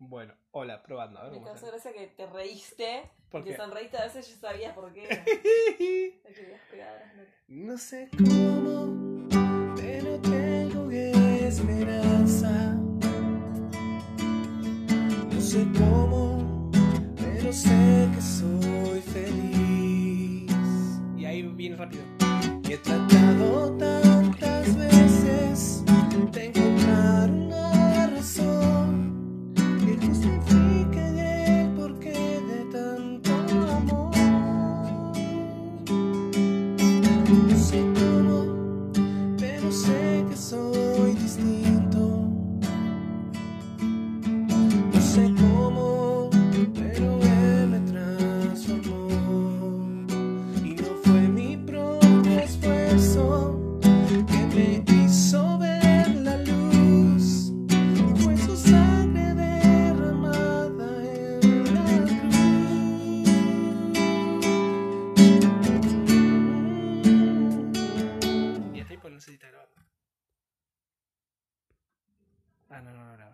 Bueno, hola, probando. A ver Me causó gracia que te reíste. ¿Por te qué? sonreíste a veces yo sabía por qué. Querías pegar notas. No sé cómo, pero tengo esperanza. No sé cómo, pero sé que soy feliz. Y ahí viene rápido. Y he tratado tantas sé pero él me transformó. Y no fue mi propio esfuerzo que me hizo ver la luz. Fue su sangre derramada en la cruz. Y si está grabando. Ah, no, no, no.